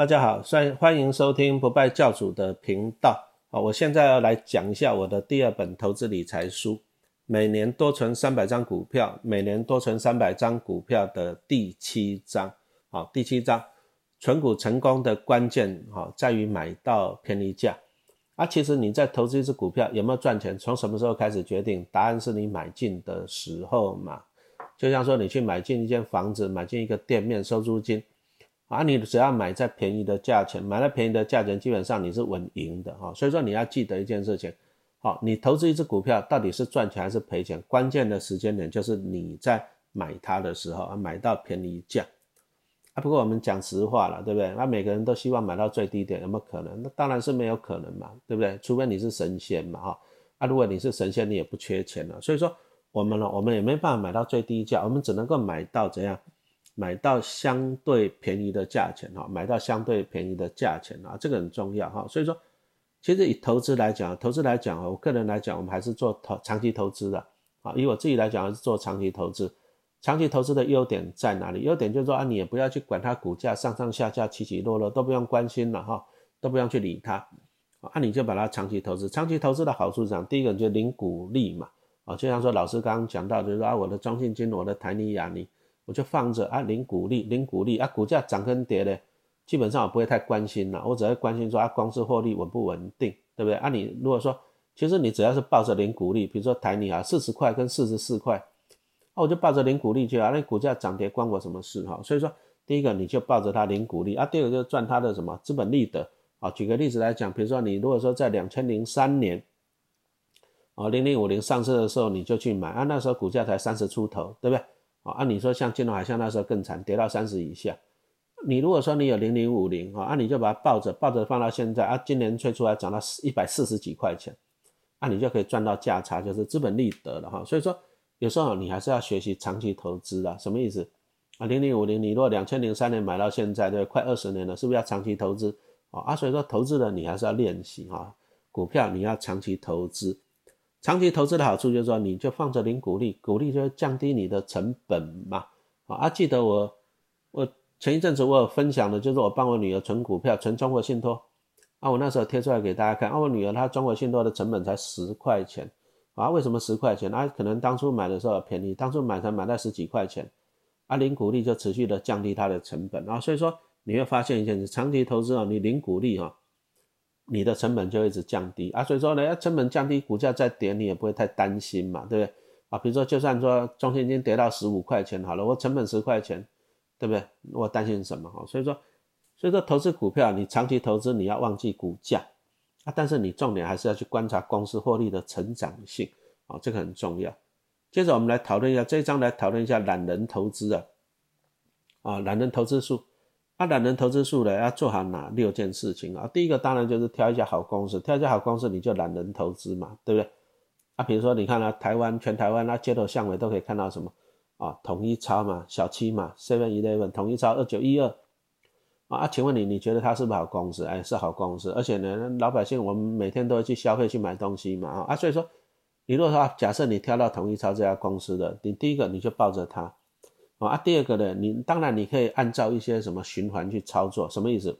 大家好，欢欢迎收听不败教主的频道啊！我现在要来讲一下我的第二本投资理财书《每年多存三百张股票》，每年多存三百张股票的第七章。好，第七章，存股成功的关键哈，在于买到便宜价。啊，其实你在投资一只股票有没有赚钱，从什么时候开始决定？答案是你买进的时候嘛。就像说你去买进一间房子，买进一个店面收租金。啊，你只要买在便宜的价钱，买在便宜的价钱，基本上你是稳赢的哈。所以说你要记得一件事情，好，你投资一只股票到底是赚钱还是赔钱，关键的时间点就是你在买它的时候啊，买到便宜价啊。不过我们讲实话了，对不对？那每个人都希望买到最低点，有没有可能？那当然是没有可能嘛，对不对？除非你是神仙嘛哈。啊，如果你是神仙，你也不缺钱了。所以说我们呢，我们也没办法买到最低价，我们只能够买到怎样？买到相对便宜的价钱哈，买到相对便宜的价钱啊，这个很重要哈。所以说，其实以投资来讲，投资来讲我个人来讲，我们还是做投长期投资的啊。以我自己来讲，还是做长期投资。长期投资的优点在哪里？优点就是说啊，你也不要去管它股价上上下下起起落落，都不用关心了哈，都不用去理它啊。你就把它长期投资。长期投资的好处是讲，第一个就零股利嘛啊，就像说老师刚刚讲到，就是说啊，我的中信金，我的台泥亚尼。我就放着啊，零股利，零股利啊，股价涨跟跌嘞，基本上我不会太关心了，我只会关心说啊，公司获利稳不稳定，对不对？啊，你如果说，其实你只要是抱着零股利，比如说台泥啊，四十块跟四十四块，啊，我就抱着零股利去啊，那股价涨跌关我什么事哈？所以说，第一个你就抱着它零股利啊，第二个就赚它的什么资本利得啊。举个例子来讲，比如说你如果说在两千零三年，啊，零零五零上市的时候你就去买啊，那时候股价才三十出头，对不对？啊，按你说像金融海啸那时候更惨，跌到三十以下。你如果说你有零零五零啊，那你就把它抱着，抱着放到现在啊，今年吹出来涨到一百四十几块钱，那你就可以赚到价差，就是资本利得了哈。所以说有时候你还是要学习长期投资的，什么意思啊？零零五零，你如果两千零三年买到现在，对，快二十年了，是不是要长期投资啊？啊，所以说投资的你还是要练习哈，股票你要长期投资。长期投资的好处就是说，你就放着零股利，股利就降低你的成本嘛。啊，记得我我前一阵子我有分享的，就是我帮我女儿存股票，存中国信托。啊，我那时候贴出来给大家看，啊，我女儿她中国信托的成本才十块钱。啊，为什么十块钱？啊，可能当初买的时候便宜，当初买才买在十几块钱。啊，零股利就持续的降低它的成本。啊，所以说你会发现一件事，长期投资啊，你零股利哈。你的成本就一直降低啊，所以说呢，要成本降低，股价再跌，你也不会太担心嘛，对不对？啊，比如说，就算说中信金跌到十五块钱好了，我成本十块钱，对不对？我担心什么？哈，所以说，所以说投资股票，你长期投资你要忘记股价啊，但是你重点还是要去观察公司获利的成长性啊，这个很重要。接着我们来讨论一下这一章，来讨论一下懒人投资啊，啊，懒人投资术。那懒人投资术呢，要做好哪六件事情啊？第一个当然就是挑一家好公司，挑一家好公司你就懒人投资嘛，对不对？啊，比如说你看啊，台湾全台湾那街头巷尾都可以看到什么啊？统一超嘛，小七嘛，Seven Eleven，统一超二九一二啊。请问你，你觉得它是不是好公司？哎，是好公司，而且呢，老百姓我们每天都会去消费去买东西嘛啊，所以说，你如果说假设你挑到统一超这家公司的，你第一个你就抱着它。啊，第二个呢，你当然你可以按照一些什么循环去操作，什么意思？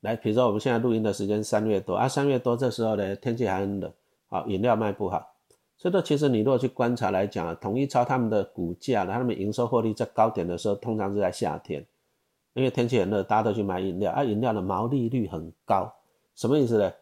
来，比如说我们现在录音的时间三月多啊，三月多这时候呢，天气还很冷，好，饮料卖不好，所以说其实你如果去观察来讲啊，统一超他们的股价呢，他们营收获利在高点的时候，通常是在夏天，因为天气很热，大家都去买饮料啊，饮料的毛利率很高，什么意思呢？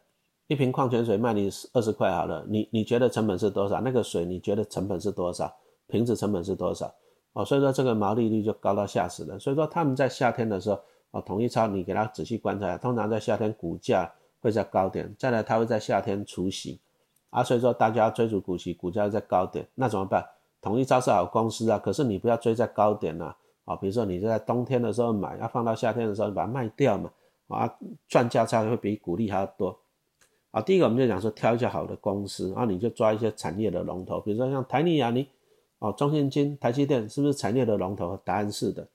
一瓶矿泉水卖你二十块好了，你你觉得成本是多少？那个水你觉得成本是多少？瓶子成本是多少？哦，所以说这个毛利率就高到吓死人。所以说他们在夏天的时候，哦，统一超你给他仔细观察，通常在夏天股价会在高点，再来它会在夏天除息，啊，所以说大家要追逐股息，股价在高点，那怎么办？统一超是好公司啊，可是你不要追在高点呐，啊，比如说你在冬天的时候买，要放到夏天的时候把它卖掉嘛，啊，赚价差会比股利还要多。啊，第一个我们就讲说挑一家好的公司，然后你就抓一些产业的龙头，比如说像台泥亚尼。哦，中信金、台积电是不是产业的龙头？答案是的。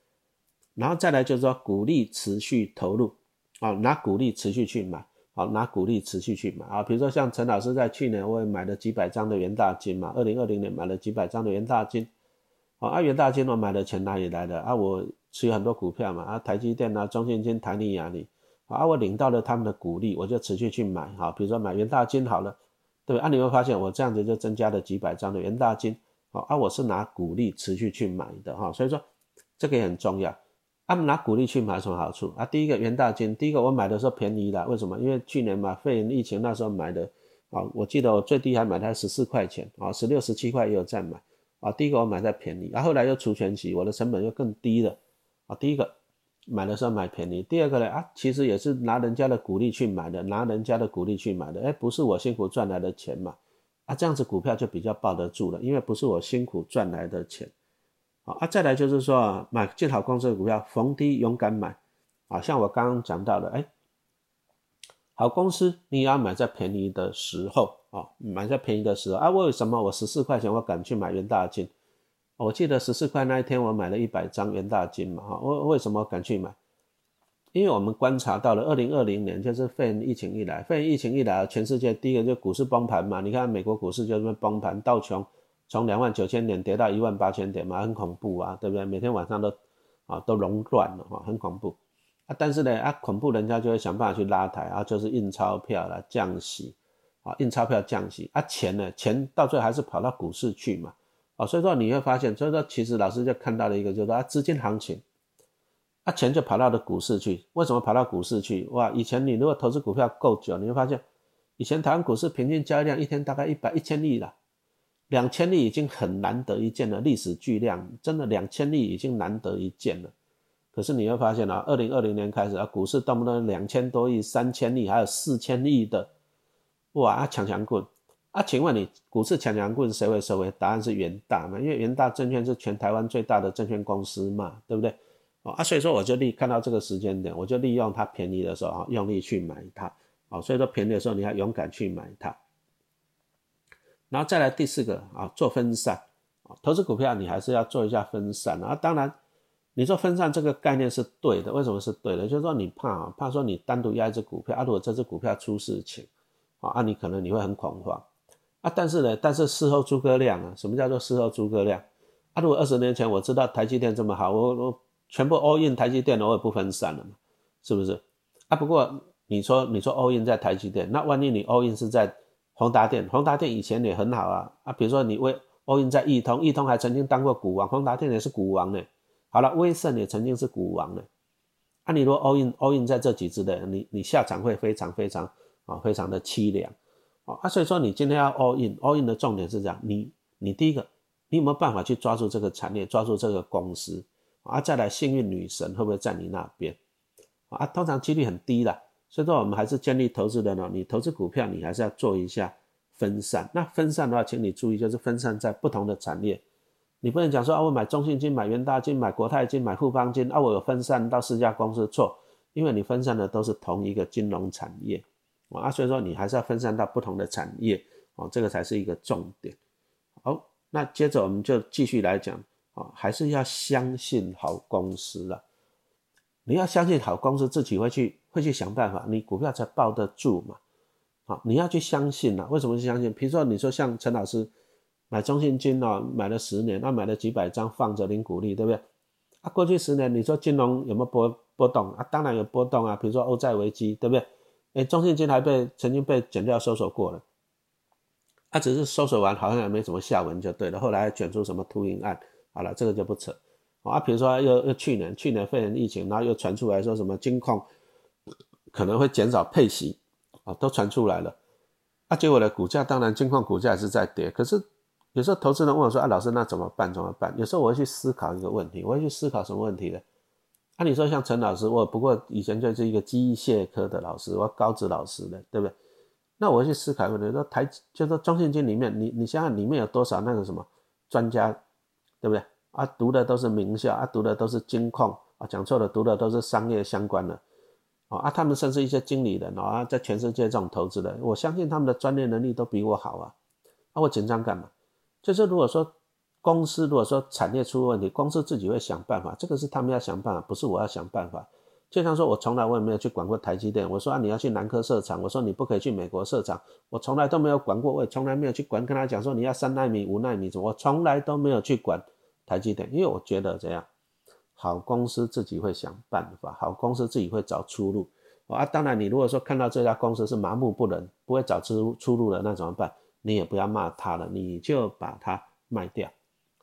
然后再来就是说，鼓励持续投入，啊，拿鼓励持续去买，好，拿鼓励持续去买啊。比如说像陈老师在去年我也买了几百张的元大金嘛，二零二零年买了几百张的元大金，啊，元大金我买的钱哪里来的啊？我持有很多股票嘛，啊，台积电啊，中信金、台泥、亚里，啊，我领到了他们的股利，我就持续去买，哈，比如说买元大金好了，对吧？啊，你会发现我这样子就增加了几百张的元大金，啊，啊，我是拿股利持续去买的，哈，所以说这个也很重要。他们拿股利去买有什么好处啊？第一个元大金，第一个我买的时候便宜了，为什么？因为去年嘛，肺炎疫情那时候买的，啊，我记得我最低还买它十四块钱，啊，十六、十七块也有在买，啊，第一个我买在便宜，啊，后来又除权息，我的成本又更低了，啊，第一个买的时候买便宜，第二个呢，啊，其实也是拿人家的股利去买的，拿人家的股利去买的，哎，不是我辛苦赚来的钱嘛，啊，这样子股票就比较抱得住了，因为不是我辛苦赚来的钱。好啊，再来就是说啊买建好公司的股票，逢低勇敢买，啊，像我刚刚讲到的，哎，好公司你也要买在便宜的时候啊，买在便宜的时候啊，为什么我十四块钱我敢去买元大金？我记得十四块那一天我买了一百张元大金嘛，哈，为为什么敢去买？因为我们观察到了二零二零年，就是肺炎疫情一来，肺炎疫情一来，全世界第一个就股市崩盘嘛，你看美国股市就这么崩盘，道琼。从两万九千点跌到一万八千点嘛，很恐怖啊，对不对？每天晚上都啊都熔断了哈，很恐怖啊。但是呢啊，恐怖人家就会想办法去拉抬啊，就是印钞票啦、降息啊，印钞票降息啊，钱呢，钱到最后还是跑到股市去嘛啊。所以说你会发现，所以说其实老师就看到了一个，就是说啊，资金行情啊，钱就跑到了股市去。为什么跑到股市去？哇，以前你如果投资股票够久，你会发现，以前台湾股市平均交易量一天大概一百一千亿了。两千亿已经很难得一见了，历史巨量，真的两千亿已经难得一见了。可是你会发现啊，二零二零年开始啊，股市动不动两千多亿、三千亿，还有四千亿的，哇，啊强强棍啊！请问你股市强强棍谁会收回？答案是元大嘛，因为元大证券是全台湾最大的证券公司嘛，对不对？啊，所以说我就利看到这个时间点，我就利用它便宜的时候啊，用力去买它。啊，所以说便宜的时候你要勇敢去买它。然后再来第四个啊，做分散啊，投资股票你还是要做一下分散啊。当然，你做分散这个概念是对的，为什么是对的？就是说你怕啊，怕说你单独压一只股票啊，如果这只股票出事情啊，啊你可能你会很恐慌啊。但是呢，但是事后诸葛亮啊，什么叫做事后诸葛亮啊？如果二十年前我知道台积电这么好，我我全部 all in 台积电，偶尔不分散了嘛，是不是啊？不过你说你说 all in 在台积电，那万一你 all in 是在宏达电，宏达电以前也很好啊啊，比如说你威欧印在易通，易通还曾经当过股王，宏达电也是股王呢。好了，威盛也曾经是股王呢。啊，你如果欧印欧印在这几只的，你你下场会非常非常啊，非常的凄凉啊啊。所以说你今天要 all in，all in 的重点是这样，你你第一个，你有没有办法去抓住这个产业，抓住这个公司啊？再来幸运女神会不会在你那边啊？通常几率很低的。所以说，我们还是建立投资人哦。你投资股票，你还是要做一下分散。那分散的话，请你注意，就是分散在不同的产业。你不能讲说啊，我买中信金、买元大金、买国泰金、买富邦金啊，我有分散到四家公司错，因为你分散的都是同一个金融产业啊。所以说，你还是要分散到不同的产业哦，这个才是一个重点。好，那接着我们就继续来讲啊，还是要相信好公司了。你要相信好公司自己会去。会去想办法，你股票才抱得住嘛？好，你要去相信呐。为什么去相信？比如说，你说像陈老师买中信金啊，买了十年，那买了几百张放着领股利，对不对？啊，过去十年你说金融有没有波波动啊？当然有波动啊。比如说欧债危机，对不对？哎，中信金还被曾经被减掉收手过了，啊，只是收手完好像也没什么下文就对了。后来卷出什么秃鹰案，好了，这个就不扯啊。比如说又又去年去年肺炎疫情，然后又传出来说什么金控。可能会减少配息啊，都传出来了，啊，结果呢，股价当然金矿股价是在跌，可是有时候投资人问我说啊，老师那怎么办？怎么办？有时候我会去思考一个问题，我会去思考什么问题呢？啊，你说像陈老师，我不过以前就是一个机械科的老师，我高职老师的，对不对？那我会去思考问题，说台就说中信金里面，你你想想里面有多少那个什么专家，对不对？啊，读的都是名校，啊，读的都是金矿，啊，讲错了，读的都是商业相关的。啊，他们甚至一些经理人啊，在全世界这种投资的，我相信他们的专业能力都比我好啊。啊，我紧张干嘛？就是如果说公司如果说产业出问题，公司自己会想办法，这个是他们要想办法，不是我要想办法。就像说我从来我也没有去管过台积电，我说啊你要去南科设厂，我说你不可以去美国设厂，我从来都没有管过，我也从来没有去管，跟他讲说你要三纳米、五纳米，我从来都没有去管台积电，因为我觉得这样。好公司自己会想办法，好公司自己会找出路啊。当然，你如果说看到这家公司是麻木不仁，不会找出出路的，那怎么办？你也不要骂他了，你就把它卖掉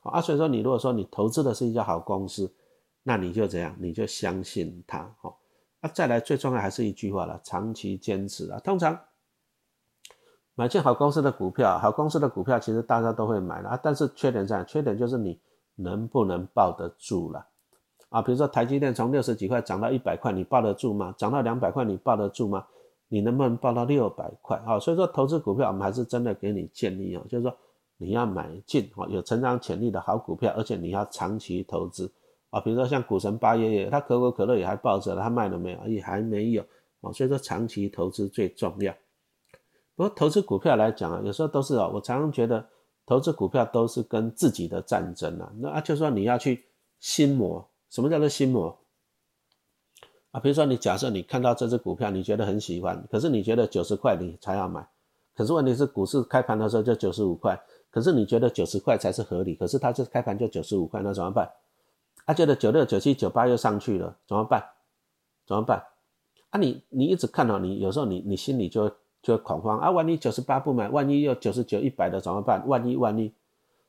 啊。所以说，你如果说你投资的是一家好公司，那你就怎样？你就相信它哦。啊，再来最重要还是一句话了，长期坚持啊。通常买进好公司的股票，好公司的股票其实大家都会买了啊，但是缺点在，缺点就是你能不能抱得住了。啊，比如说台积电从六十几块涨到一百块，你抱得住吗？涨到两百块，你抱得住吗？你能不能抱到六百块？啊，所以说投资股票，我们还是真的给你建议啊，就是说你要买进啊有成长潜力的好股票，而且你要长期投资啊。比如说像股神八爷爷，他可口可乐也还抱着，他卖了没有？也还没有啊。所以说长期投资最重要。不过投资股票来讲啊，有时候都是啊，我常常觉得投资股票都是跟自己的战争啊。那啊，就说你要去心魔。什么叫做心魔啊？比如说，你假设你看到这只股票，你觉得很喜欢，可是你觉得九十块你才要买，可是问题是股市开盘的时候就九十五块，可是你觉得九十块才是合理，可是它就开盘就九十五块，那怎么办？他觉得九六、九七、九八又上去了，怎么办？怎么办？啊，你你一直看到你有时候你你心里就就恐慌啊，万一九十八不买，万一又九十九、一百的怎么办？万一万一，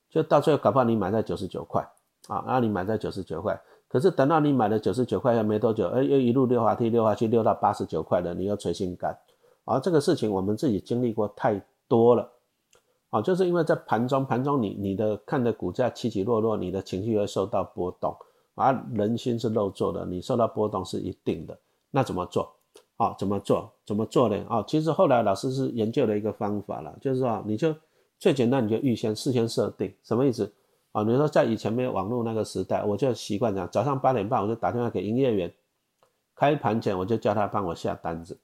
就到最后搞不好你买在九十九块啊，然后你买在九十九块。可是等到你买了九十九块钱没多久，哎，又一路溜滑梯溜下去，溜到八十九块了，你又垂心肝。啊，这个事情我们自己经历过太多了。啊，就是因为在盘中，盘中你你的看的股价起起落落，你的情绪会受到波动。啊，人心是肉做的，你受到波动是一定的。那怎么做？啊，怎么做？怎么做呢？啊，其实后来老师是研究了一个方法了，就是说你就最简单，你就预先事先设定，什么意思？啊，你说在以前没有网络那个时代，我就习惯讲，早上八点半我就打电话给营业员，开盘前我就叫他帮我下单子。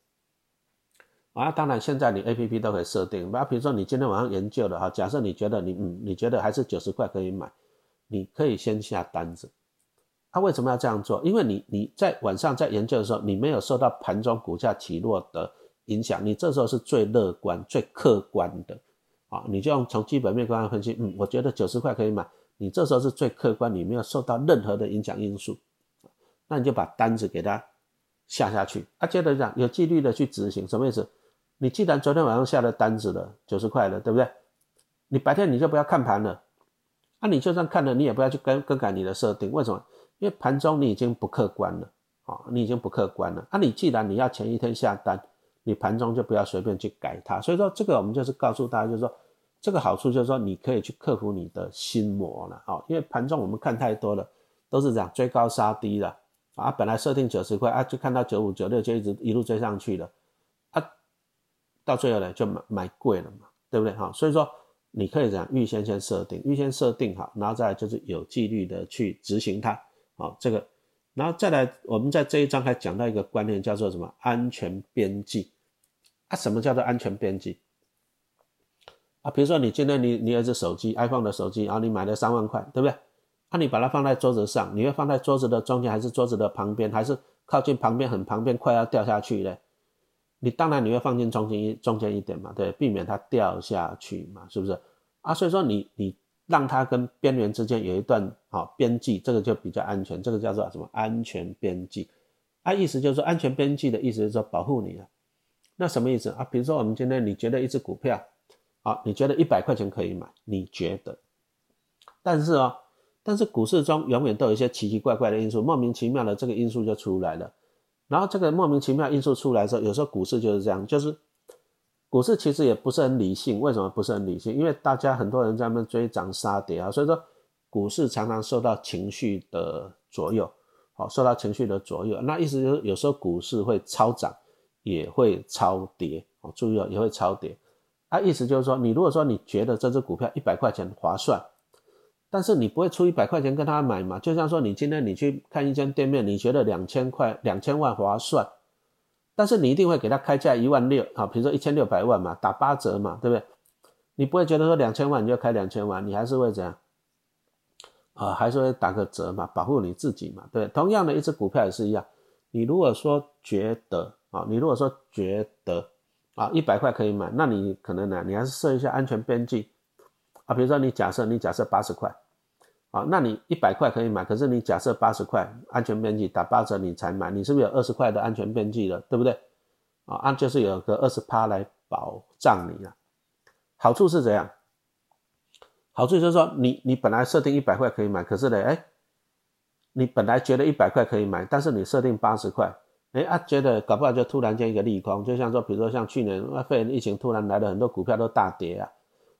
啊，当然现在你 A P P 都可以设定，那比如说你今天晚上研究的哈，假设你觉得你嗯，你觉得还是九十块可以买，你可以先下单子。他为什么要这样做？因为你你在晚上在研究的时候，你没有受到盘中股价起落的影响，你这时候是最乐观、最客观的。啊，你就用从基本面观分析，嗯，我觉得九十块可以买。你这时候是最客观，你没有受到任何的影响因素，那你就把单子给他下下去。啊，接着讲有纪律的去执行，什么意思？你既然昨天晚上下了单子了，九十块了，对不对？你白天你就不要看盘了。啊，你就算看了，你也不要去更更改你的设定。为什么？因为盘中你已经不客观了，啊，你已经不客观了。啊，你既然你要前一天下单。你盘中就不要随便去改它，所以说这个我们就是告诉大家，就是说这个好处就是说你可以去克服你的心魔了啊，因为盘中我们看太多了，都是这样追高杀低的啊，本来设定九十块啊，就看到九五九六就一直一路追上去了啊，到最后呢就买买贵了嘛，对不对哈？所以说你可以这样预先先设定，预先设定好，然后再就是有纪律的去执行它啊，这个，然后再来我们在这一章还讲到一个观念叫做什么安全边际。啊，什么叫做安全边际？啊，比如说你今天你你有只手机，iPhone 的手机，然后你买了三万块，对不对？啊，你把它放在桌子上，你会放在桌子的中间，还是桌子的旁边，还是靠近旁边很旁边，快要掉下去嘞？你当然你会放进中间一中间一点嘛，对，避免它掉下去嘛，是不是？啊，所以说你你让它跟边缘之间有一段好边际，这个就比较安全，这个叫做什么安全边际？啊，意思就是说安全边际的意思是说保护你啊。那什么意思啊？比如说我们今天你觉得一只股票，啊，你觉得一百块钱可以买，你觉得？但是哦，但是股市中永远都有一些奇奇怪怪的因素，莫名其妙的这个因素就出来了。然后这个莫名其妙因素出来的时候，有时候股市就是这样，就是股市其实也不是很理性。为什么不是很理性？因为大家很多人在那追涨杀跌啊，所以说股市常常受到情绪的左右，好，受到情绪的左右。那意思就是有时候股市会超涨。也会超跌哦，注意哦，也会超跌。啊，意思就是说，你如果说你觉得这只股票一百块钱划算，但是你不会出一百块钱跟他买嘛？就像说，你今天你去看一间店面，你觉得两千块、两千万划算，但是你一定会给他开价一万六啊，比如说一千六百万嘛，打八折嘛，对不对？你不会觉得说两千万你就开两千万，你还是会怎样？啊，还是会打个折嘛，保护你自己嘛，对。同样的一只股票也是一样，你如果说觉得。啊，你如果说觉得啊一百块可以买，那你可能呢，你还是设一下安全边际啊。比如说你假设你假设八十块，啊，那你一百块可以买，可是你假设八十块安全边际打八折你才买，你是不是有二十块的安全边际了，对不对？啊，按就是有个二十趴来保障你了。好处是怎样？好处就是说，你你本来设定一百块可以买，可是呢，哎，你本来觉得一百块可以买，但是你设定八十块，哎啊，觉得搞不好就突然间一个利空，就像说，比如说像去年肺炎疫情突然来了，很多股票都大跌啊。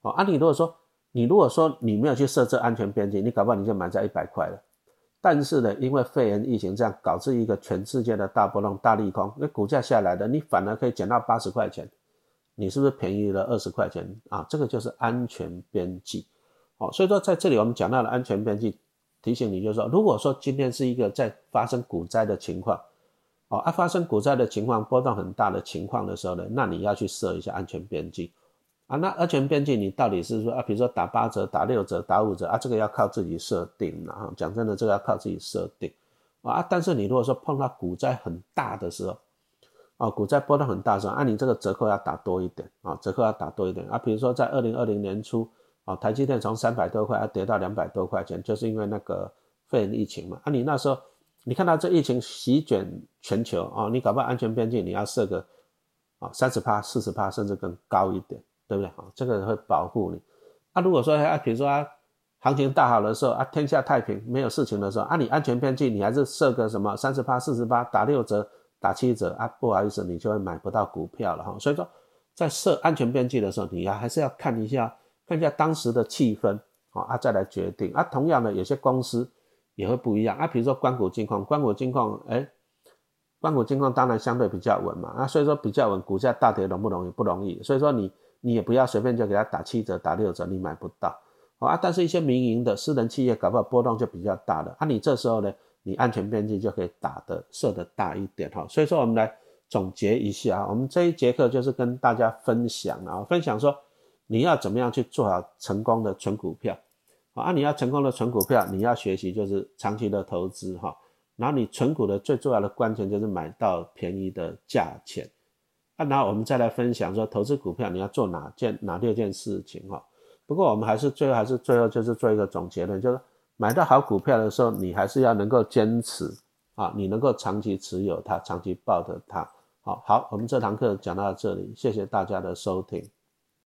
哦，啊，你如果说你如果说你没有去设置安全边际，你搞不好你就买在一百块了。但是呢，因为肺炎疫情这样导致一个全世界的大波动、大利空，那股价下来的，你反而可以减到八十块钱。你是不是便宜了二十块钱啊？这个就是安全边际，好，所以说在这里我们讲到了安全边际，提醒你就是说，如果说今天是一个在发生股灾的情况，哦，啊发生股灾的情况波动很大的情况的时候呢，那你要去设一下安全边际，啊，那安全边际你到底是说啊，比如说打八折、打六折、打五折啊，这个要靠自己设定的啊，讲真的，这个要靠自己设定，啊，但是你如果说碰到股灾很大的时候，啊，股灾波动很大的时候，按你这个折扣要打多一点啊，折扣要打多一点啊。比如说在二零二零年初啊，台积电从三百多块要跌到两百多块钱，就是因为那个肺炎疫情嘛。啊，你那时候你看到这疫情席卷全球啊，你搞不好安全边际你要设个啊三十趴、四十趴，甚至更高一点，对不对啊？这个会保护你。啊，如果说啊，比如说啊，行情大好的时候啊，天下太平没有事情的时候啊，你安全边际你还是设个什么三十八、四十八，打六折。打七折啊，不好意思，你就会买不到股票了哈。所以说，在设安全边际的时候，你要还是要看一下，看一下当时的气氛啊，再来决定啊。同样的，有些公司也会不一样啊。比如说关谷金矿，关谷金矿，哎，关谷金矿当然相对比较稳嘛啊。所以说比较稳，股价大跌容不容易？不容易。所以说你你也不要随便就给他打七折、打六折，你买不到啊。但是一些民营的私人企业，搞不好波动就比较大的啊。你这时候呢？你安全边际就可以打的设的大一点哈，所以说我们来总结一下啊，我们这一节课就是跟大家分享啊，分享说你要怎么样去做好成功的存股票啊，你要成功的存股票，你要学习就是长期的投资哈，然后你存股的最重要的关键就是买到便宜的价钱那，然后我们再来分享说投资股票你要做哪件哪六件事情哈，不过我们还是最后还是最后就是做一个总结论，就是。买到好股票的时候，你还是要能够坚持啊，你能够长期持有它，长期抱着它。好好，我们这堂课讲到这里，谢谢大家的收听。